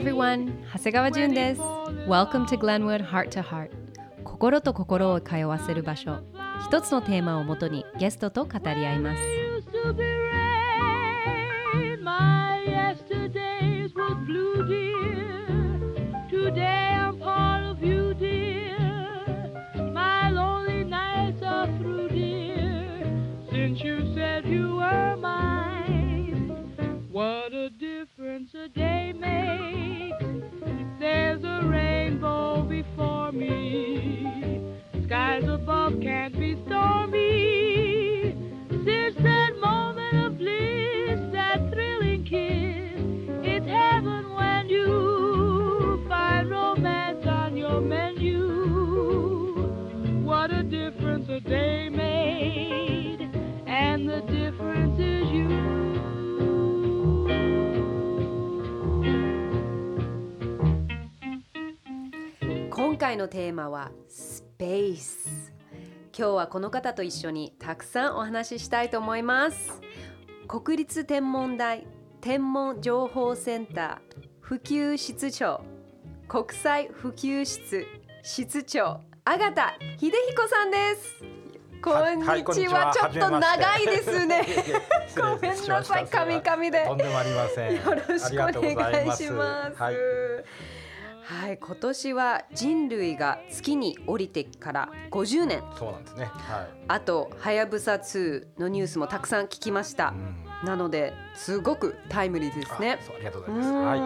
everyone. 長谷川純です。Welcome to Glenwood Heart to Heart. 心と心を通わせる場所。一つのテーマをもとにゲストと語り合います。回のテーマはスペース今日はこの方と一緒にたくさんお話ししたいと思います。国立天文台天文情報センター普及室長国際普及室室長阿形秀彦さんです。こんにちは,、ちょっと長いですね。ごめんなさい失礼しました。神々で。とんでもありません。よろしくお願いします。はい、はい、今年は人類が月に降りてから50年。そうなんですね。はあと、はやぶさ2のニュースもたくさん聞きましたい。う。んなので、すごくタイムリーですねあ。そうありがとうごうざいます。はい。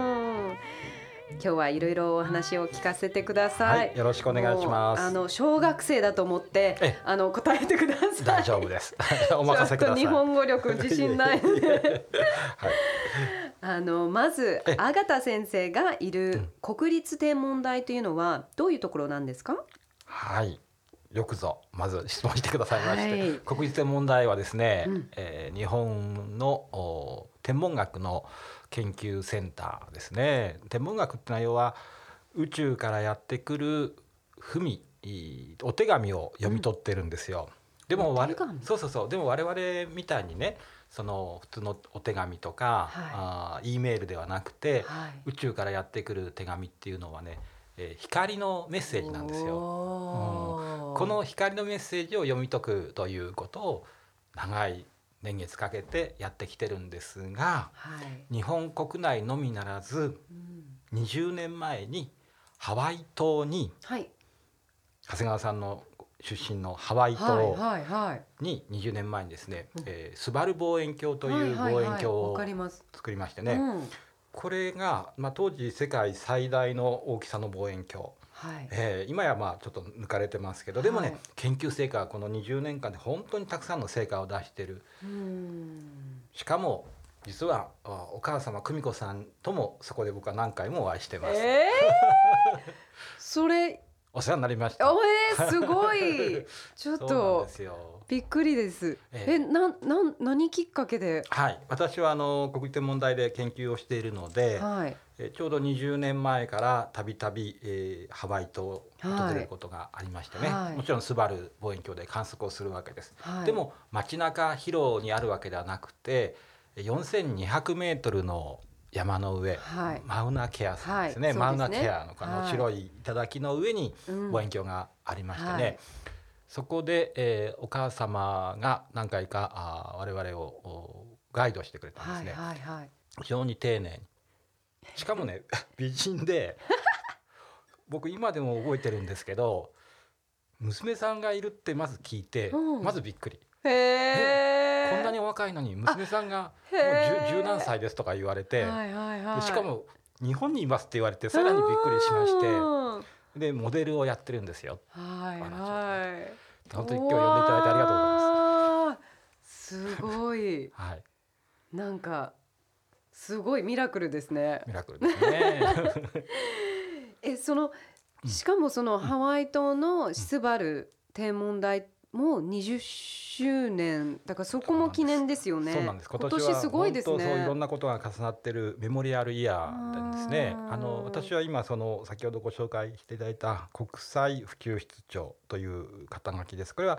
ん今日はいろいろお話を聞かせてください。はいよろしくお願いしますあの小学生だと思ってえ、あの答えてください。大丈夫です。お任せください。ちょっと日本語力自信ない。はい。あのまずえ阿形先生がいる国立天文台というのはどういうところなんですか？はい。よくぞまず質問してくださいまして、はい国立天文台はですね、うんえー日本のお天文学の研究センターですね。天文学ってのは要は宇宙からやってくる文いお手紙を読み取ってるんですよ。でも我お手紙？そうそうそうでも我々みたいにねその普通のお手紙とか、はいあー E メールではなくて、はい宇宙からやってくる手紙っていうのはね、えー光のメッセージなんですよ。おーこの光のメッセージを読み解くということを長い年月かけてやってきてるんですがはい。日本国内のみならずうん。20年前にハワイ島にはい。長谷川さんの出身のハワイはい島はいはい。に20年前にですね、うん。えースバル望遠鏡というはいはいはい望遠鏡わを。作りましてね、うん。これが、まあ、当時世界最大の大きさの望遠鏡はい。えー今やまあちょっと抜かれてますけどでもね、はい研究成果はこの20年間で本当にたくさんの成果を出してるうんしかも実はあお母様久美子さんともそこで僕は何回もお会いしてます、ええそれお世話になりましたおえー、すごいちょっそうなんとですよびっくりです。ええなんなん何きっかけで？はい私はあの国立天文台で研究をしているので、はい。えーちょうど20年前からたびたびえーハワイ島を訪れることがありましてね、はい。もちろんスバル望遠鏡で観測をするわけです。はい。でも街中広にあるわけではなくて4200メートルの山の上、はい。マウナケアさんですね,、はい。マウナケアのこはい。の白い頂の上にうん。望遠鏡がありましてね、はい。そこで、えーお母様が何回かあー我々をおガイドしてくれたんですはい。ね、はい。はい。非常に丁寧にしかもね 美人で僕今でも覚えてるんですけど娘さんがいるってまず聞いて、うんまずびっくり。こんなにお若いのに娘さんがもう十十何歳ですとか言われて、はいはいはい。でしかも日本にいますって言われてさらにびっくりしましてうんでモデルをやってるんですよ。はいはい。本当に今日呼んでいただいてありがとうございまます。すごい。す。はい、なんかすごいミラクルですね。ミラクルですね。えそのうんしかもそのハワイ島のスバル天文台も20周年だからそこも記念ですよね。そうなんです。今年すごいです本当そういろんね。なことが重なってるメモリアルイヤーですね。あの私は今その先ほどご紹介していただいた国際普及室長という肩書きです。これは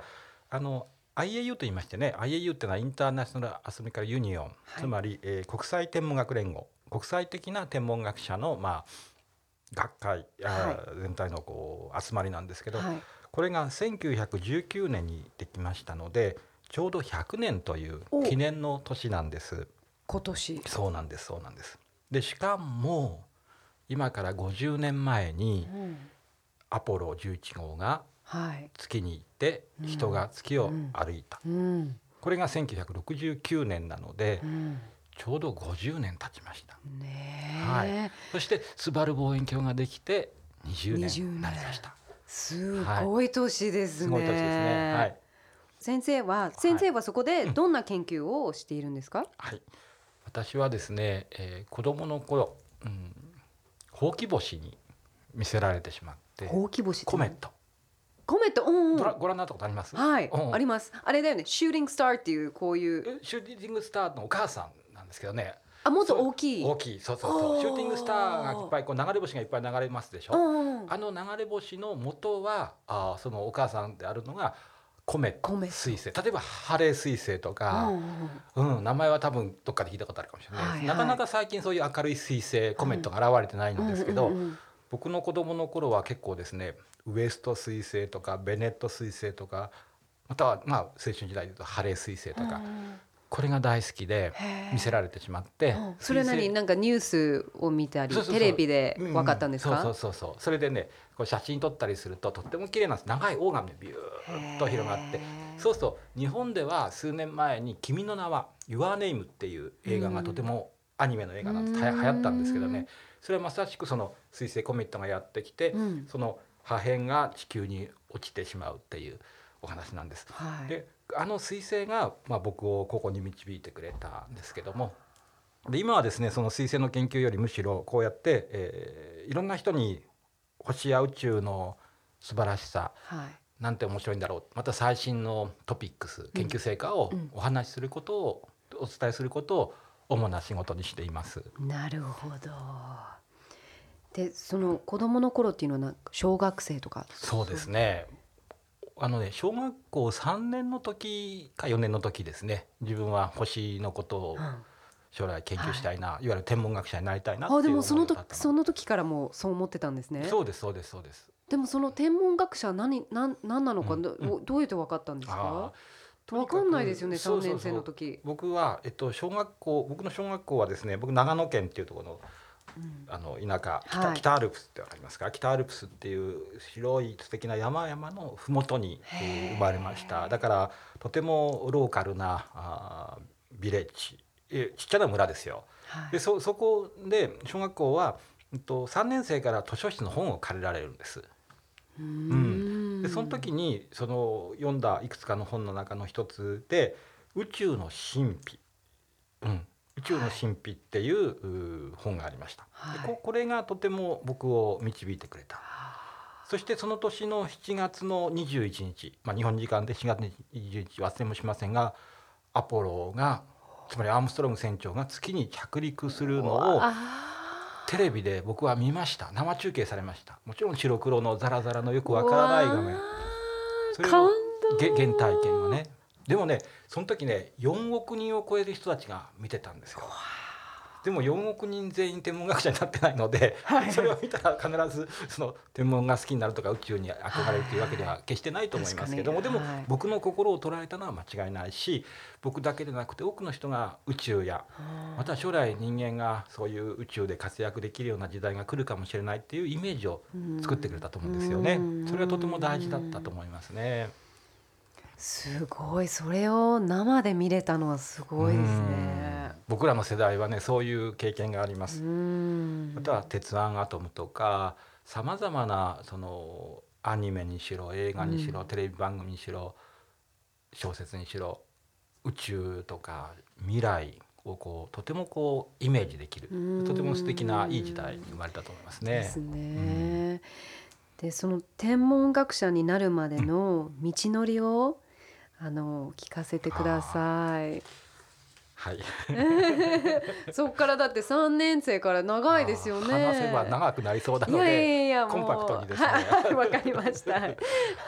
あの IAU と言いましてね IAU っていうのはインターナショナルアストミカルユニオン、はい。つまり、えー国際天文学連合。国際的な天文学者のまあ学会、あ全体のこう集まりなんですけど、はい。これが1919年にできましたのでちょうど100年というお。記念の年なんです。今年。そうなんですそうなんです。でしかも今から50年前にうん。アポロ11号がはい月に行ってうん。人が月を歩いた、うん。これが1969年なのでうん。ちょうど50年経ちました。ねえ、はい。そしてスバル望遠鏡ができて20 20年になりました。すごい年ですね。すごい年ですね。はい、先生は先生はそこでどんな研究をしているんですか？はい、私はですね、えー子供の頃、うん、ほうき星に見せられてしまってほうき星コメット、コメット、うんうん。ご覧ご覧になったことあります？はい、うん。あります。あれだよね、シューティングスターっていうこういう。えシューティングスターのお母さんなんですけどね。あもっと大きい。大きい。そうそうそう。シュー。ティングスターがいっぱいこう流れ星がいっぱい流れますでしょ、うあの流れ星の元はあーそのお母さんであるのがコメットコメ。ット彗星。例えばハレー彗星とか、うんうんうん、名前は多分どっかで聞いたことあるかもしれないです、はいはい。なかなか最近そういう明るい彗星コメットが現れてないんですけど、うんうんうん僕の子供の頃は結構ですねウエスト彗星とかベネット彗星とかまたはまあ青春時代でいうとハレー彗星とか、これが大好きで見せられてしまって、うん。それな彗星。になんかニュースを見たりテレビでうん。分かったんですか？そうそうそうそう。それでねこう写真撮ったりするととっても綺麗なんです。長いオーガンでビューッと広がって。そうそう。日本では数年前に「君の名は Your Name」っていう映画がとてもアニメの映画なんですはやうん。流行ったんですけどねそれはまさしくその彗星コメットがやってきて、うんその破片が地球に落ちてしまうっていうお話なんです。はい。であの彗星が、まあ、僕をここに導いてくれたんですけどもで今はですねその彗星の研究よりむしろこうやって、えーいろんな人に星や宇宙の素晴らしさはい。なんて面白いんだろうまた最新のトピックス研究成果をうんお話しすることを、お伝えすることを主な仕事にしています。なるほど。でその子供の頃っていうのは小学生とか？そうですね。あのね小学校3年の時か4年の時ですね。自分は星のことをうん。将来研究したいな、い、わゆる天文学者になりたいなあでもその時その時からもうそう思ってたんですね。そうですそうですそうです。でもその天文学者は何何何なのか、うんどどうやって分かったんですあか分かんないですよね3そうそうそう。年生の時。僕はえっと小学校僕の小学校はですね僕長野県っていうところのうんあの田舎北,、はい。北アルプスってわかりますか？北アルプスっていう広い素敵な山々の麓に生まれました。だからとてもローカルなあービレッジ。えちっちゃな村ですよ。はい。でそそこで小学校は、うんと、3年生から図書室の本を借りられるんです。うーん。でその時にその読んだいくつかの本の中の一つで「宇宙の神秘」うん「宇宙の神秘」っていう,本がありました。はい。でここれがとても僕を導いてくれた。そしてその年の7月の21日、まあ、日本時間で4月21日忘れもしませんがアポロがつまりアームストロング船長が月に着陸するのをあテレビで僕は見ました。生中継されました。もちろん白黒のザラザラのよくわからない画面。それを原体験をね。でもねその時ね4億人を超える人たちが見てたんですよ。でも4億人全員天文学者になってないので、はいそれを見たら必ずその天文が好きになるとか宇宙に憧れるというわけでは決してないと思いますけども、はい僕の心を捉えたのは間違いないし僕だけでなくて多くの人が宇宙やまた将来人間がそういう宇宙で活躍できるような時代が来るかもしれないっていうイメージを作ってくれたと思うんですよねうん。それはとても大事だったと思いますね。すごいそれを生で見れたのはすごいですね。うん僕らの世代はねそういう経験があります。うんまたは「鉄腕アトム」とかさまざまなそのアニメにしろ映画にしろ、うんテレビ番組にしろ小説にしろ宇宙とか未来をこうとてもこうイメージできるうんとても素敵ないい時代に生まれたと思いますね。ですね。でその天文学者になるまでの道のりをあの聞かせてください。はい、そっからだって三年生から長いですよね。話せば長くなりそうないのやいやでいやコンパクトにですねはい わかりました。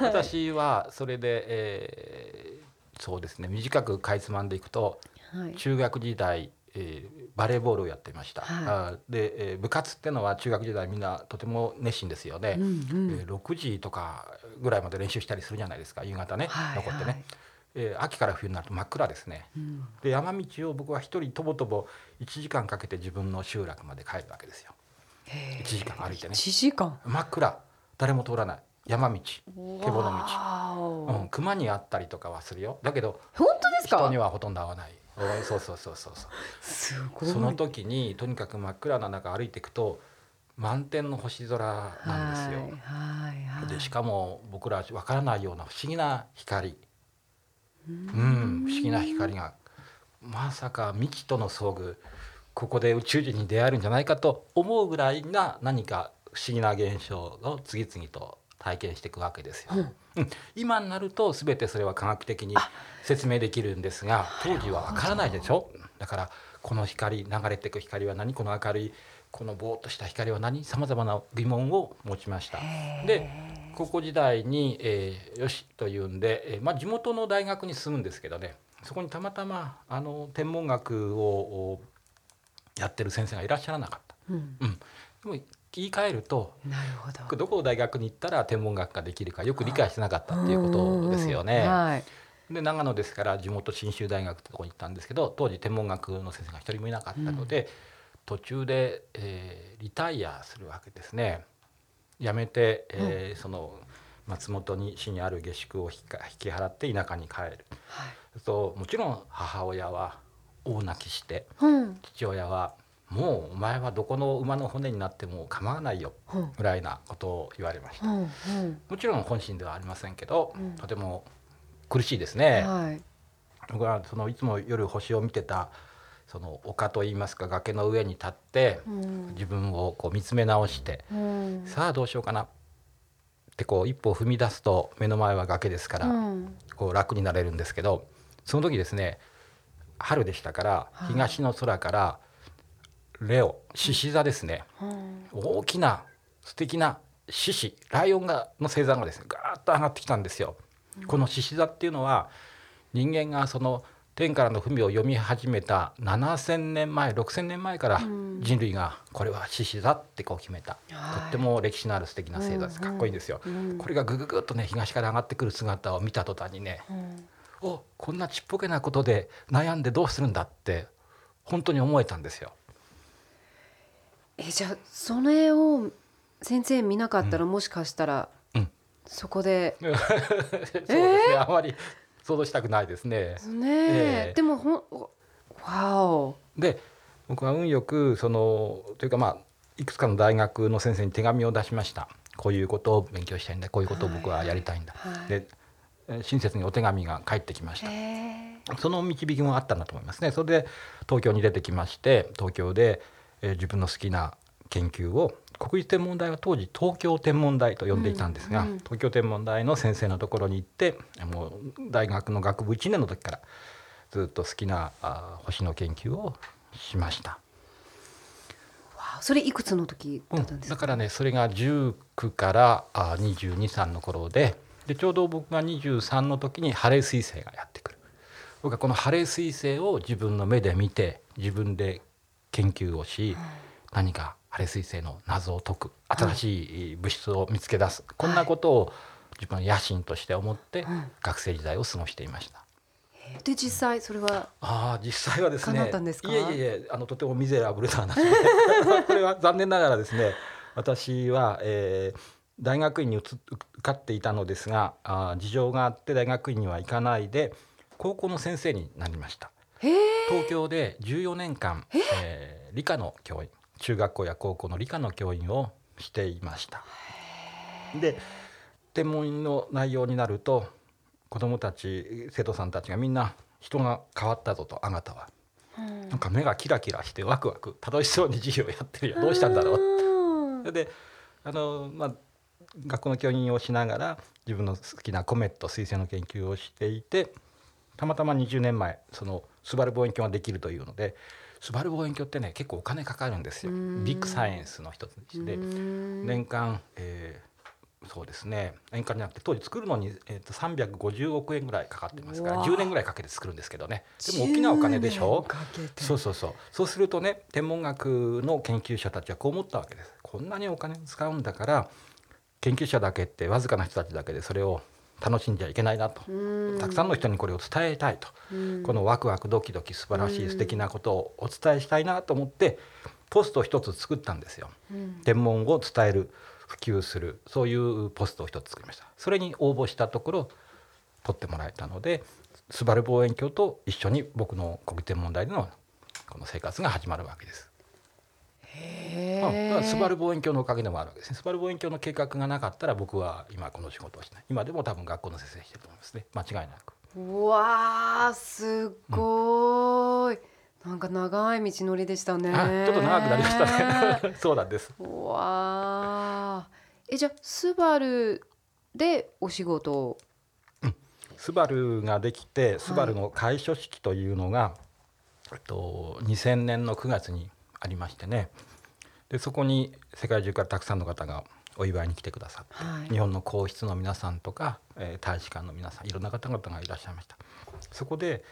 私はそれで、えーそうですね短くかいつまんでいくとはい。中学時代、ええーバレーボールをやっていました、はいあで、えー部活ってのは中学時代みんなとても熱心ですよね、うんうんえー6時とかぐらいまで練習したりするじゃないですか夕方ね、はい残ってね、はい。えー秋から冬になると真っ暗ですね。うん。で山道を僕は一人とぼとぼ1時間かけて自分の集落まで帰るわけですよ。へー。1時間歩いてね。1時間。真っ暗。誰も通らない。山道。けぼの道うん、熊に会ったりとかはするよ。だけど本当ですか？人にはほとんど会わない。おそうそうそうそうそう。すごい。その時にとにかく真っ暗な中歩いていくと満天の星空なんですよ。はいはいはい。でしかも僕らわからないような不思議な光。ううん。ん不思議な光が。まさか未知との遭遇。ここで宇宙人に出会えるんじゃないかと思うぐらいな何か不思議な現象を次々と体験していくわけですよ。うん。うん。今になると全てそれは科学的に説明できるんですが当時はわからないでしょ？だからこの光流れていく光は何？この明るいこのぼーっとした光は何？さまざまな疑問を持ちました。で高校時代に、えーよしというんで、えーまあ、地元の大学に進むんですけどねそこにたまたまあの天文学をおやってる先生がいらっしゃらなかった。うん。うん、でも言い換えるとなるほど。どこの大学に行ったら天文学ができるかよく理解してなかったっていうことですよね。はい。で長野ですから地元信州大学ってとこに行ったんですけど当時天文学の先生が一人もいなかったので、途中で、えーリタイアするわけですね。辞めて、えーその松本に市にある下宿を引き引き払って田舎に帰る。はいともちろん母親は大泣きしてうん父親は「もうお前はどこの馬の骨になっても構わないよ」うんぐらいなことを言われました。うんうんもちろん本心ではありませんけど、うんとても苦しいですね。はい僕はそのいつも夜星を見てたその丘といいますか崖の上に立ってうん。自分をこう見つめ直して、うん。さあどうしようかなってこう一歩踏み出すと目の前は崖ですから、うん。こう楽になれるんですけどその時ですね春でしたからはい。東の空からレオ獅子座ですね。うん大きな素敵な獅子ライオンがの星座がですねガーッと上がってきたんですよ。この獅子座っていうのは人間がその天からの文を読み始めた7,000年前6,000年前からうん。人類がこれは獅子座ってこう決めた、はい。とっても歴史のある素敵な星座です。うん。かっこいいんですよ。うん。これがぐぐぐっとね東から上がってくる姿を見た途端にねうん。おこんなちっぽけなことで悩んでどうするんだって本当に思えたんですよ。えじゃあそれを先生見なかったら、もしかしたら、うん。そこで そうですね、あまり想像したくないですね。ねえ。えでもほわお。で僕は運よくそのというかまあいくつかの大学の先生に手紙を出しました。こういうことを勉強したいんだ。こういうことを僕はやりたいんだ、はいでえー親切にお手紙が返ってきました。その導きもあったんだと思いますね。それで東京に出てきまして東京で、えー自分の好きな研究を国立天文台は当時東京天文台と呼んでいたんですが、うんうん東京天文台の先生のところに行ってもう大学の学部1年の時からずっと好きなあー星の研究をしました。それいくつの時だったんですか、だからねそれが19からあ223の頃ででちょうど僕が23の時にハレー彗星がやってくる。僕はこのハレー彗星を自分の目で見て自分で研究をし、何かハレー彗星の謎を解く新しい物質を見つけ出す、こんなことを自分の野心として思ってうん。学生時代を過ごしていました。で実際それはああ実際はですね叶ったんですか？いえいえいえあのとてもミゼラブルな話。で これは残念ながらですね私は、えー大学院に移受かっていたのですがあー事情があって大学院には行かないで高校の先生になりました。東京で14年間、えー理科の教員中学校や高校の理科の教員をしていました。で天文の内容になると子どもたち生徒さんたちがみんな人が変わったぞとあなたは。うん。なんか目がキラキラしてワクワク楽しそうに授業やってるよどうしたんだろう。うんそれであの、まあ、学校の教員をしながら自分の好きなコメット彗星の研究をしていてたまたま20年前そのスバル望遠鏡ができるというのでスバル望遠鏡ってね結構お金かかるんですよ。うん。ビッグサイエンスの一つで年間、えーそうですね。円価になって当時作るのに、えー、と350億円ぐらいかかってますからうわ。10年ぐらいかけて作るんですけどね。でも大きなお金でしょ？10年かけて。そうそうそう。そうするとね天文学の研究者たちはこう思ったわけです。こんなにお金を使うんだから研究者だけってわずかな人たちだけでそれを楽しんじゃいけないなと。うん。たくさんの人にこれを伝えたいと。うん。このワクワクドキドキ素晴らしうん。い素敵なことをお伝えしたいなと思ってポストを一つ作ったんですよ。うん。天文を伝える普及するそういうポストを一つ作りました。それに応募したところ取ってもらえたのでスバル望遠鏡と一緒に僕の国天文台でのこの生活が始まるわけです。へまあスバルー望遠鏡のおかげでもあるわけですね。スバル望遠鏡の計画がなかったら僕は今この仕事をしない。今でも多分学校の先生してると思いますね。間違いなく。うわーすごーい、なんか長い道のりでしたねあちょっと長くなりましたね。そうなんです。うわーえじゃあスバルでお仕事を？スバルができてスバルの開所式というのが、えっと、2000年の9月にありましてねでそこに世界中からたくさんの方がお祝いに来てくださって、はい。日本の皇室の皆さんとか、えー大使館の皆さんいろんな方々がいらっしゃいました。そこで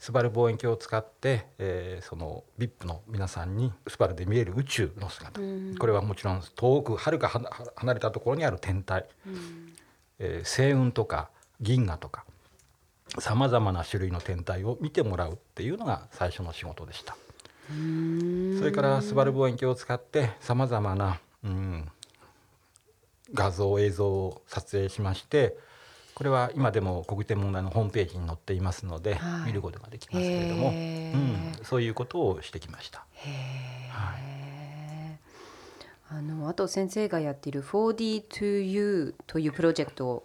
スバル望遠鏡を使って、えーその VIP の皆さんにスバルで見える宇宙の姿、うん。これはもちろん遠くはるか離れたところにある天体、うん。えー星雲とか銀河とかさまざまな種類の天体を見てもらうっていうのが最初の仕事でした。それからスバル望遠鏡を使ってさまざまな、うん、画像映像を撮影しましてこれは今でも国天文台のホームページに載っていますので、はい。見ることができますけれども、へうーん、そういうことをしてきました。へはえ、あのあと先生がやっている 4D2U というプロジェクト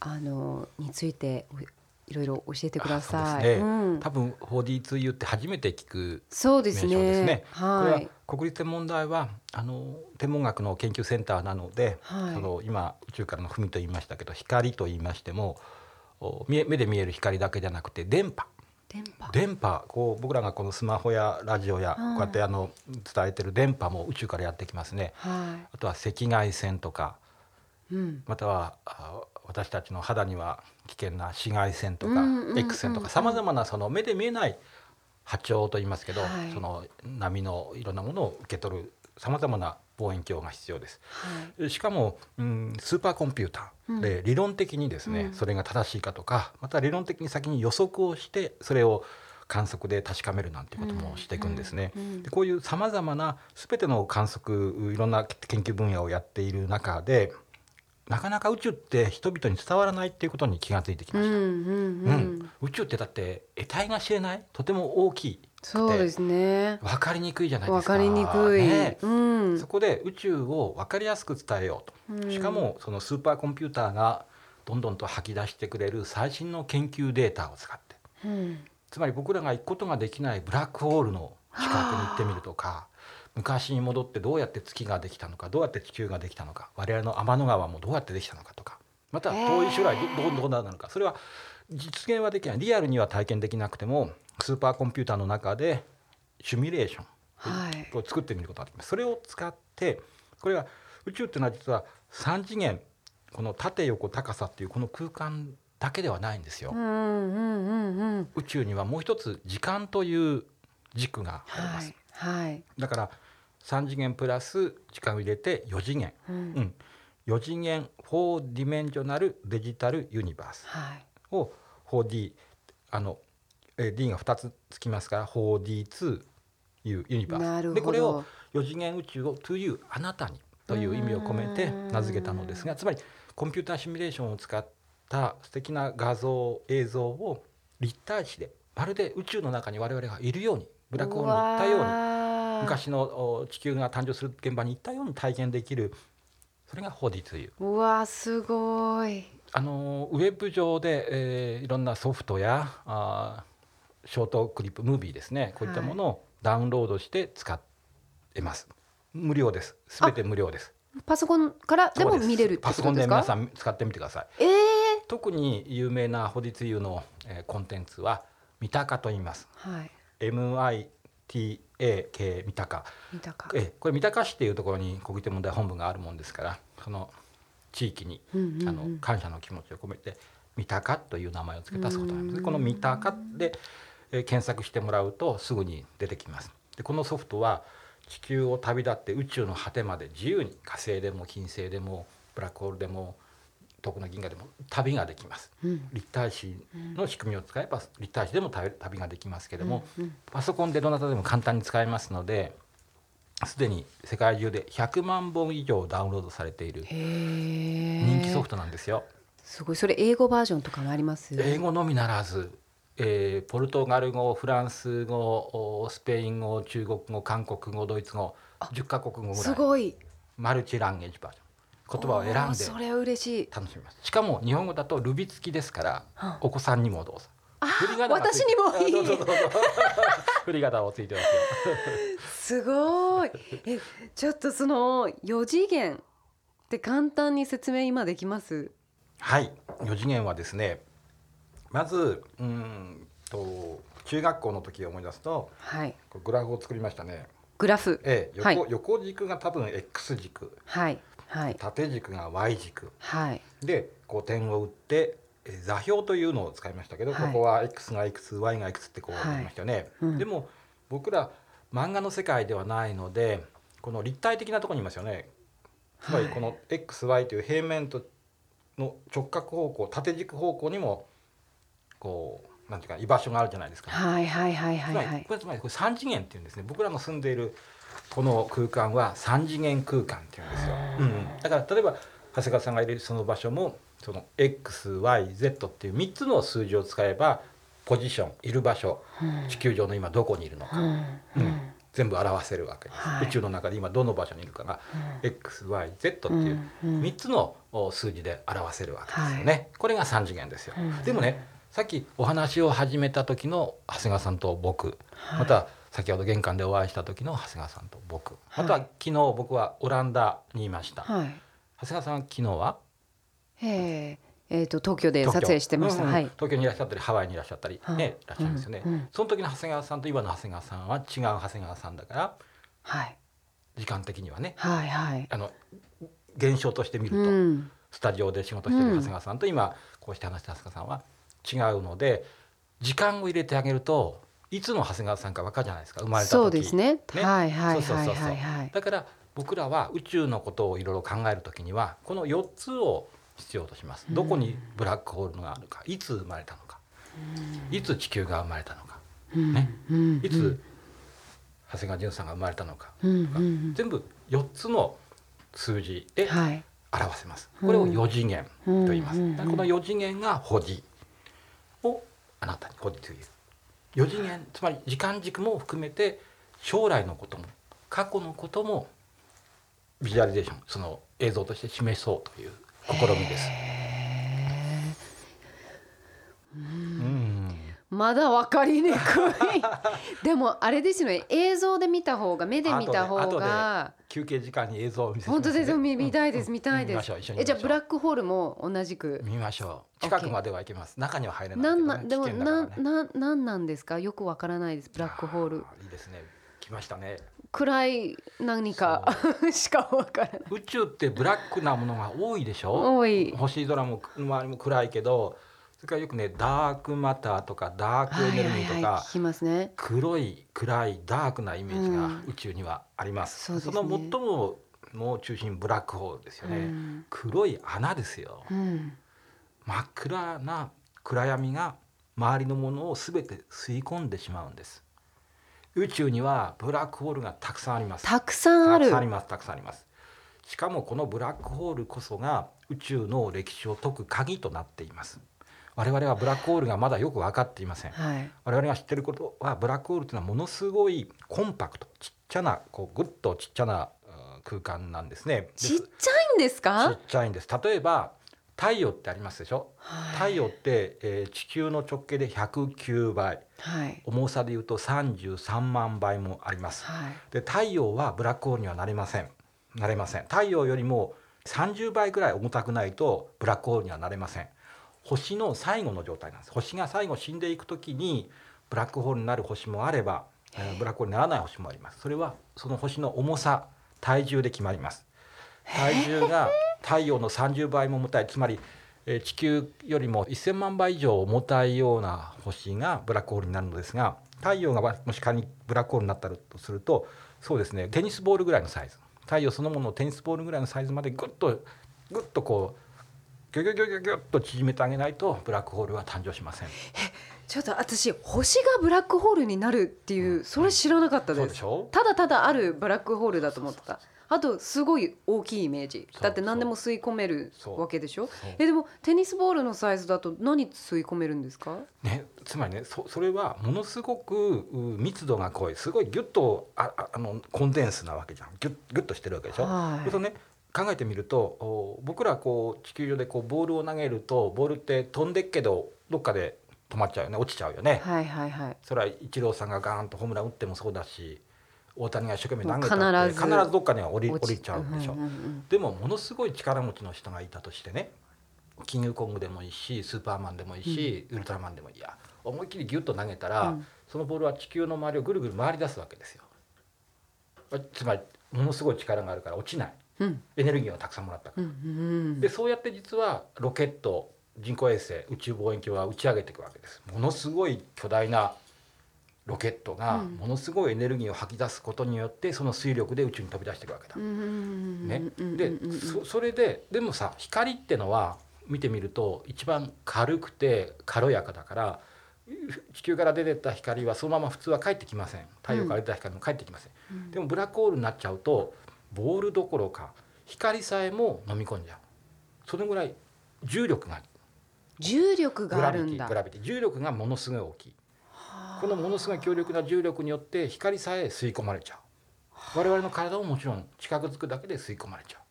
あのについておいろいろ教えてくだあさい。ねうん多分 4D2U って初めて聞くそうですねね。。これは。はい国立天文台はあの天文学の研究センターなので、はいその今宇宙からの文と言いましたけど光と言いましてもお見え目で見える光だけじゃなくて電波電波。電波こう僕らがこのスマホやラジオやはいこうやってあの伝えてる電波も宇宙からやってきますね。はあとは赤外線とかい。うん。またはあ私たちの肌には危険な紫外線とか X 線とかさまざまなその目で見えない波長と言いますけど、はいその波のいろんなものを受け取るさまざまな望遠鏡が必要です。はい。しかも、うん、スーパーコンピューターで理論的にですね、うんそれが正しいかとかまた理論的に先に予測をしてそれを観測で確かめるなんていうこともしていくんですね。でこういうさまざまな全ての観測いろんな研究分野をやっている中でなかなか宇宙って人々に伝わらないっていうことに気がついてきました。うんうんううんん。宇宙ってだって得体が知れないとても大きいそうですね。分かりにくいじゃないですか。わかりにくい。ねうん。そこで宇宙を分かりやすく伝えようと、うんしかもそのスーパーコンピューターがどんどんと吐き出してくれる最新の研究データを使ってうん。つまり僕らが行くことができないブラックホールの近くに行ってみるとか昔に戻ってどうやって月ができたのかどうやって地球ができたのか我々の天の川もどうやってできたのかとかまた遠い将来どどうどうなるのかそれは実現はできないリアルには体験できなくてもスーパーコンピューターの中でシミュレーションはい。を作ってみることができますそれを使ってこれは宇宙っていうのは実は3次元この縦横高さっていうこの空間だけではないんですよ。宇宙にはもう一つ時間という軸があります、はい。はい。だから3次元プラス時間を入れて4次元、う。うんん、4次元4ディメンジョナルデジタルユニバースはい。を 4D あのえー D が2つつきますから 4D2 いうユニバースなるほど。でこれを4次元宇宙を to you あなたにという意味を込めて名付けたのですがつまりコンピューターシミュレーションを使った素敵な画像映像を立体視でまるで宇宙の中に我々がいるようにブラックホールに行ったようにに昔のお地球が誕生する現場に行ったように体験できるそれが 4D という。うわすごい。あのウェブ上で、えーいろんなソフトやあーショートクリップムービーですね。こういったものをダウンロードして使ってます。無料です。すべて無料です。パソコンからでも見れるパソコンで皆さん使ってみてください。ええ特に有名なホディツユの、えーコンテンツは三鷹と言います。はい。MITAK 三鷹。見たか。えーこれ三鷹市っていうところに国立天文台本部があるもんですからその地域に、あの感謝の気持ちを込めて三鷹という名前を付けたソフトなんですうん。ねこの三鷹で、えー検索してもらうとすぐに出てきます。でこのソフトは地球を旅立って宇宙の果てまで自由に火星でも金星でもブラックホールでも遠くの銀河でも旅ができます。うん。立体視の仕組みを使えば立体視でも旅旅ができますけども、うんパソコンでどなたでも簡単に使えますのですでに世界中で100万本以上ダウンロードされている人気ソフトなんですよ。すごい。それ英語バージョンとかもあります？英語のみならず、えーポルトガル語フランス語おスペイン語中国語韓国語ドイツ語10カ国語ぐらい。すごい。マルチランゲージバージョン言葉を選んでそれは嬉しい。楽しみます。しかも日本語だとルビ付きですからはお子さんにもどうぞ。私にもいい。振り方をついてますよ。すごい。えちょっとその4次元って簡単に説明今できます？はい。4次元はですねまずうーんと中学校の時を思い出すとはい。グラフを作りましたね。グラフ。ええ横,、はい。横軸が多分 X 軸。はいはい。縦軸が Y 軸。はい。でこう点を打ってえー座標というのを使いましたけど、はい。ここは X がいくつ Y がいくつってこうはい言いましたよね、うん。でも僕ら漫画の世界ではないのでこの立体的なところにいますよね。つまりはいこの XY という平面との直角方向縦軸方向にもこうなんていうか居場所があるじゃないですか、はいはいはいはいはい。りこれつまりこれ三次元っていうんですね。僕らの住んでいるこの空間は三次元空間っていうんですよ、うん、だから例えば長谷川さんがいるその場所もその XYZ っていう3つの数字を使えばポジションいる場所うん。地球上の今どこにいるのか、うん。うん。全部表せるわけです、はい。宇宙の中で今どの場所にいるかが XYZ っていううん。うん。3つのお数字で表せるわけですよね、これが3次元ですよ、うん。でもねさっきお話を始めた時の長谷川さんと僕、また先ほど玄関でお会いした時の長谷川さんと僕。またはい昨日僕はオランダにいました、はい。長谷川さんは昨日は？えー。えーと東京で撮影してました、うんうんはい。東京にいらっしゃったりハワイにいらっしゃったり、はい。ねいらっしゃるんですよね、うんうんその時の長谷川さんと今の長谷川さんは違う長谷川さんだからはい。時間的にはねはいはい。あの現象として見ると、うん。スタジオで仕事してる長谷川さんと今こうして話した長谷川さんは違うので時間を入れてあげるといつの長谷川さんか分かるじゃないですか生まれた時。そうですね。ね。はいはいはいはいはい。だから僕らは宇宙のことをいろいろ考える時にはこの4つを必要とします。どこにブラックホールがあるか。いつ生まれたのか。いつ地球が生まれたのか。うん。ね。うん。いつ長谷川潤さんが生まれたのかうん。うん。全部4つの数字ではい。表せます。これを4次元と言います、この4次元が保持をあなたに保持という4次元つまり時間軸も含めて将来のことも過去のこともビジュアリゼーションその映像として示そうという試みです。うんまだ分かりにくい。でもあれですよね。映像で見た方が目で見た方が。休憩時間に映像を見せ本当ですよ。見ね見たいです。うん。見たいです。えじゃあブラッククホールも同じく。見ましょう。近くまでは行けます。中には入れないなんね、なでもなななんなんですか？よくわからないです。ブラックホール。いいですね。来ましたね。暗い何か。しかわからない。宇宙ってブラックなものが多いでしょ？多い。星空も周りも暗いけどそれからよくねダークマターとかダークエネルギーとか、黒い暗いダークなイメージがうん。宇宙にはあります、その最ももう中心ブラックホールですよね、うん。黒い穴ですよ。うん。真っ暗な暗闇が周りのものを全て吸い込んでしまうんです。宇宙にはブラックホールがたくさんあります。たくさんある。たくさんありますたくさんあります。しかもこのブラックホールこそが宇宙の歴史を解く鍵となっています我々はブラックホールがまだよく分かっていません。はい。我々が知ってることはブラックホールというのはものすごいコンパクトちっちゃなこうぐっとちっちゃなうん空間なんですね。ちっちゃいんですちかっちゃいんです。例えば太陽ってありますでしょ？はい。太陽って、えー地球の直径で109倍はい。重さでいうと33万倍もあります。はい。で太陽はブラックホールにはなれません。なれません。太陽よりも30倍ぐらい重たくないとブラックホールにはなれません星の最後の状態なんです。星が最後死んでいく時にブラックホールになる星もあれば、えーブラックホールにならない星もあります。それはその星の重さ体重で決まります。体重が太陽の30倍も重たい。つまりえー地球よりも1,000万倍以上重たいような星がブラックホールになるのですが太陽がもし仮にブラックホールになったとするとそうですね。テニスボールぐらいのサイズ。太陽そのものをテニスボールぐらいのサイズまでぐっとぐっとこうギュギュギュギュギュッと縮めてあげないとブラックホールは誕生しません。ちょっと私星がブラックホールになるっていうそれ知らなかったでそうですしょ？ただただあるブラックホールだと思ってた。あとすごい大きいイメージ。だって何でも吸い込めるわけでしょ？えでもテニスボールのサイズだと何吸い込めるんですか？ね、つまりねそそれはものすごくう密度が濃い。すごいギュッとあああのコンデンスなわけじゃん。ギュッギュッとしてるわけでしょ？はい。とね考えてみるとお僕らこう地球上でこうボールを投げるとボールって飛んでっけどどっかで止まっちゃうよね。落ちちゃうよね。はいはいはい。それはイチローさんがガーンとホームラン打ってもそうだし大谷が一生懸命投げたって必ずどっかには降り降りちゃうでしょ。んんうんでもものすごい力持ちの人がいたとしてねキングコングでもいいしスーパーマンでもいいし、ウルトラマンでもいいや。思いっきりギュッと投げたら、うん。そのボールは地球の周りをぐるぐる回り出すわけですよ。つまりものすごい力があるから落ちない。うんエネルギーをたくさんもらったから。うんうんでそうやって実はロケット人工衛星宇宙望遠鏡は打ち上げていくわけです。ものすごい巨大なロケットがうん。ものすごいエネルギーを吐き出すことによってその水力で宇宙に飛び出していくわけだ。ね。でそれででもさ光ってのは見てみると一番軽くて軽やかだから地球から出てった光はそのまま普通は帰ってきません。太陽から出た光も帰ってきません、うん。でもブラックホールになっちゃうとボールどころか光さえも飲み込んじゃう。そのぐらい重力が重力グがあるんだ。グラビティ重力がものすごい大きい。このものすごい強力な重力によって光さえ吸い込まれちゃう。我々の体ももちろん近づくだけで吸い込まれちゃう。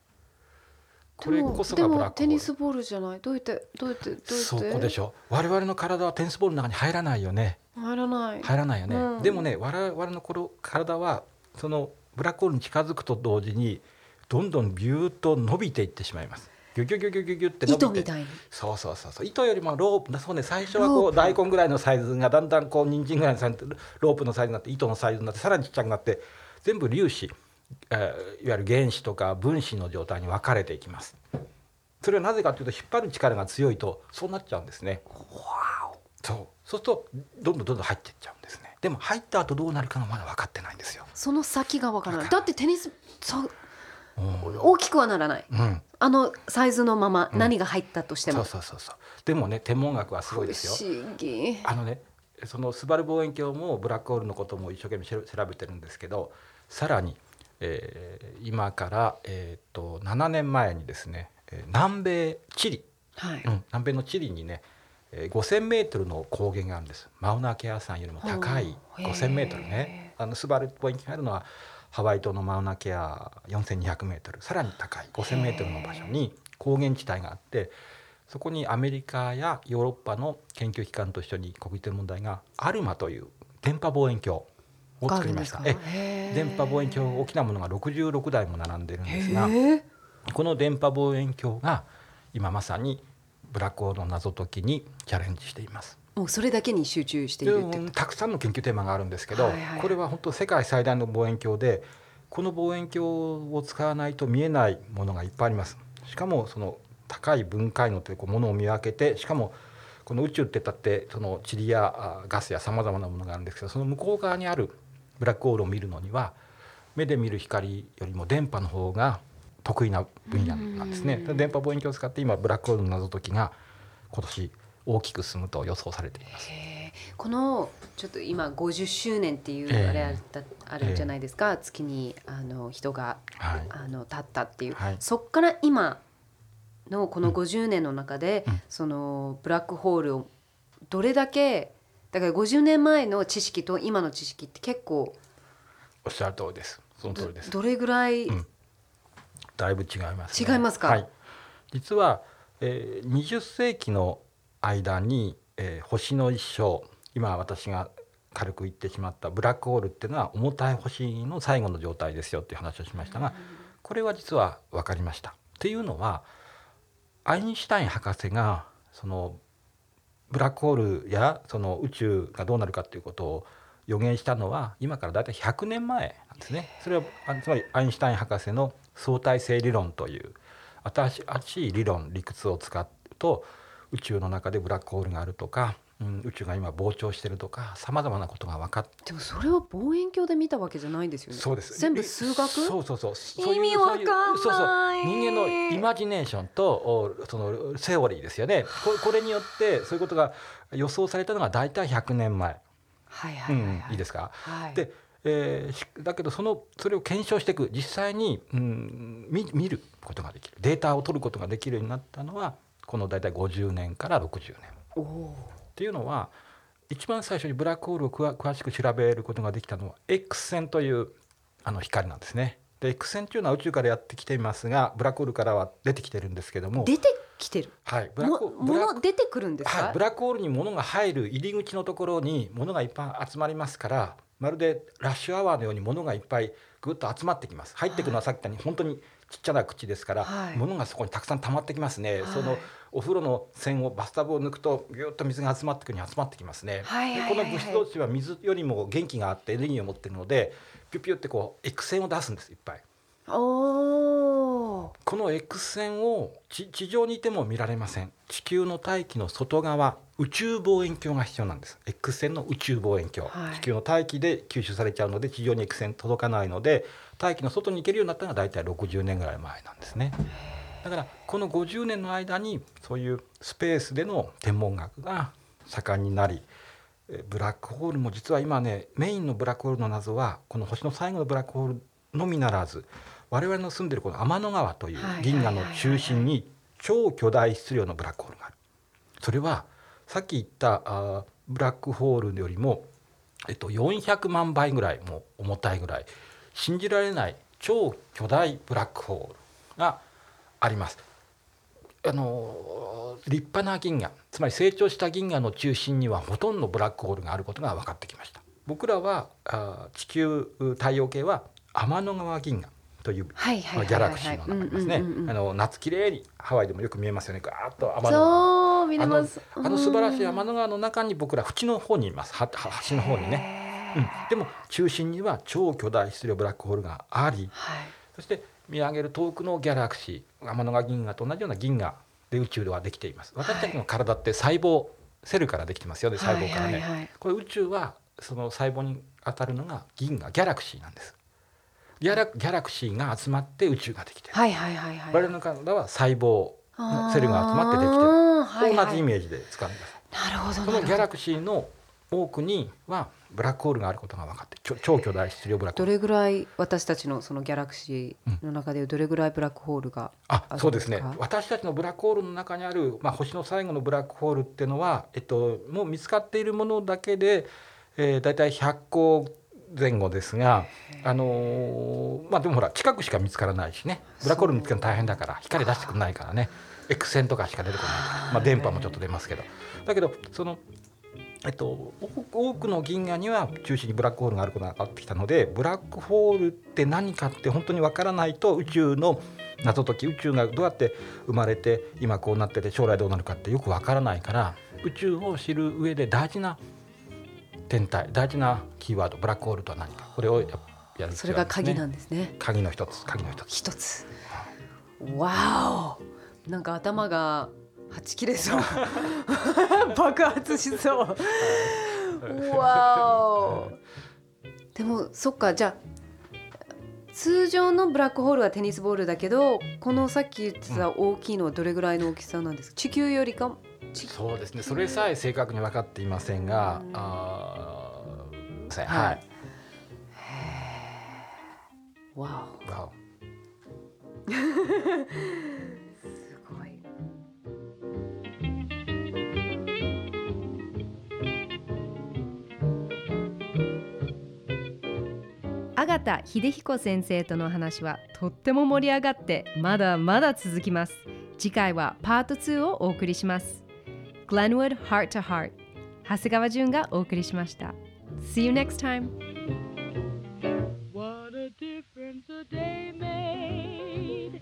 これこそでがブラックテニスボールじゃない？どうやってどうやってどうやって？そこでしょ。我々の体はテニスボールの中に入らないよね。入らない。入らないよね、うん。でもね我々のこの体はそのブラックホールに近づくと同時にどんどんビューッと伸びていってしまいます。ギュギュギュギュギュギュって伸びて。糸みたいに。そうそうそうそう。糸よりもロープそうね最初はこう大根ぐらいのサイズがだんだんこう人参ぐらいのサイズロープのサイズになって糸のサイズになってさらにちっちゃくなって全部粒子、えーいわゆる原子とか分子の状態に分かれていきます。それはなぜかというと引っ張る力が強いとそうなっちゃうんですね。そうそうするとどんどんどんどん入っていっちゃうんですね。でも入った後どうなるかがまだ分かってないんですよ、その先がわからない。だってテニスそううん。大きくはならない。うん、あのサイズのままうん。何が入ったとしてそうも、そうそうそう。でもね天文学はすごいですよ。あのねそのスバル望遠鏡もブラックホールのことも一生懸命調調べてるんですけどさらに、えー今から、えー、と7年前にですねえー南米チリ、はい、うん、南米のチリにね、えー、5,000メートルの高原があるんです。マウナケア山よりも高いほう5,000メートルね。あのスバル望遠鏡があるのはハワイ島のマウナケア4,200メートル。さらに高い5,000メートルの場所に高原地帯があってそこにアメリカやヨーロッパの研究機関と一緒に国立天文台がアルマという電波望遠鏡を作りました。え電波望遠鏡大きなものが66台も並んでるんですがこの電波望遠鏡が今まさにブラックホールの謎解きにチャレンジしています。もうそれだけに集中しているってでたくさんの研究テーマがあるんですけど、はいはいこれは本当世界最大の望遠鏡でこの望遠鏡を使わないと見えないものがいっぱいあります。しかもその高い分解能というこうものを見分けてしかもこの宇宙ってたってその塵やあガスやさまざまなものがあるんですけどその向こう側にあるブラックホールを見るのには目で見る光よりも電波の方が得意な分野なんですね。うん電波望遠鏡を使って今ブラックホールの謎解きが今年大きく進むと予想されています。このちょっと今50周年っていうええ。あれあるじゃないですか、月にあの人がはい。あの立ったっていう、はい。そっから今のこの50年の中で、うん。そのブラックホールをどれだけだから50年前の知識と今の知識って結構おっしゃる通りです。その通りです。どれぐらい、うんだいぶ違います、違いますか？はい。実は、えー、20世紀の間に、えー星の一生今私が軽く言ってしまったブラックホールっていうのは重たい星の最後の状態ですよっていう話をしましたが、これは実は分かりました。っていうのはアインシュタイン博士がそのブラックホールやその宇宙がどうなるかっていうことを予言したのは今からだいたい100年前なんですね。それはあつまりアインシュタイン博士の相対性理論という新しい理論理屈を使うと宇宙の中でブラックホールがあるとか、うん、宇宙が今膨張してるとかさまざまなことが分かってでもそれは望遠鏡で見たわけじゃないんですよね。そうです。全部数学？そうそうそう。そういう意味わかんない。そうそう。そう人間のイマジネーションとおそのセオリーですよね。ここれによってそういうことが予想されたのが大体100年前、はいはいはい、はい。うん、いいですか？はい、で、えーしだけどそのそれを検証していく。実際に、うん、見見ることができる。データを取ることができるようになったのはこの大体50年から60年。っていうのは一番最初にブラックホールを詳しく調べることができたのは X 線というあの光なんですね。で X 線というのは宇宙からやってきていますがブラックホールからは出てきてるんですけども、出てきてる。はい、ブラックもブラック物出てくるんですか、はい、ブラックホールに物が入る入り口のところに物がいっぱい集まりますからまるでラッシュアワーのように物がいっぱいぐっと集まってきます。入ってくるのはさっき言ったように本当にちっちゃな口ですから、はい。物がそこにたくさん溜まってきますね、はい。そのお風呂の線をバスタブを抜くとぎゅっと水が集まってくるに集まってきますね、はいはいはいはい。でこの物質同士は水よりも元気があってエネルギーを持っているのでピュピュってこう X 線を出すんですいっぱい。おおこの X 線を地地上にいても見られません。地球の大気の外側宇宙望遠鏡が必要なんです。X 線の宇宙望遠鏡、はい。地球の大気で吸収されちゃうので地上に X 線届かないので大気の外に行けるようになったのが大体60年ぐらい前なんですね。だからこの50年の間にそういうスペースでの天文学が盛んになりえブラックホールも実は今ねメインのブラックホールの謎はこの星の最後のブラックホールのみならず我々の住んでるこの天の川というはい銀河の中心に超巨大質量のブラックホールがある。それはさっき言ったあーブラックホールよりも、えっと、400万倍ぐらいも重たいぐらい信じられない超巨大ブラックホールがあります。あの立派な銀河つまり成長した銀河の中心にはほとんどブラックホールがあることが分かってきました僕らはあー地球太陽系は天の川銀河というギャラクシーの中ですね。あの夏綺麗にハワイでもよく見えますよね。ガーッと天の川あのあの素晴らしい天のの川の中に僕ら縁の方にいますはの方にね、うん、でも中心には超巨大質量ブラックホールがあり。はい。そして見上げる遠くのギャラクシー天の川銀河と同じような銀河で宇宙ではできています。私たちの体って細胞セルからできてますよね細胞からね、はいはい。はいこれ宇宙はその細胞に当たるのが銀河ギャラクシーなんですギャラギャラクシーが集まって宇宙ができてる、はいはいはいはい。我々の体は細胞のセルが集まってできてる。はいはい。同じイメージで使うんです。なるほどそなるほど。のギャラクシーの多くにはブラックホールがあることが分かって超巨大質量ブラックホール。どれぐらい私たちのそのギャラクシーの中でどれぐらいブラックホールがああそうですね。私たちのブラックホールの中にある、まあ、星の最後のブラックホールっていうのは、えっと、もう見つかっているものだけで、えー、大体100個前後ですが、あのーまあ、でもほら近くしか見つからないしね。ブラックホール見つけるの大変だから光出してくれないからね。X 線とかしか出てこないから、まあ、電波もちょっと出ますけど。だけどそのえっと、多多くの銀河には中心にブラックホールがあることが分かってきたのでブラックホールって何かって本当に分からないと宇宙の謎解き宇宙がどうやって生まれて今こうなってて将来どうなるかってよく分からないから宇宙を知る上で大事な天体大事なキーワードブラックホールとは何かこれをややる必それが鍵なんですね。鍵の一つ鍵の一つ。一つ。わお。なんか頭がはち切れそう。爆発しそう。わお。でもそっか。じゃあ通常のブラックホールはテニスボールだけどこのさっき言ってた大きいのはどれぐらいの大きさなんですか？地球よりか地そうですね。それさえ正確に分かっていませんがうん。あーははい。い、わわお。お。すごい。阿形秀彦先生との話はとっても盛り上がってまだまだ続きます。次回はパート2をお送りします Glenwood Heart to Heart 長谷川淳がお送りしました See you next time What a difference a day made.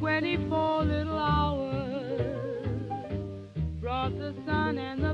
24 little hours brought the sun and the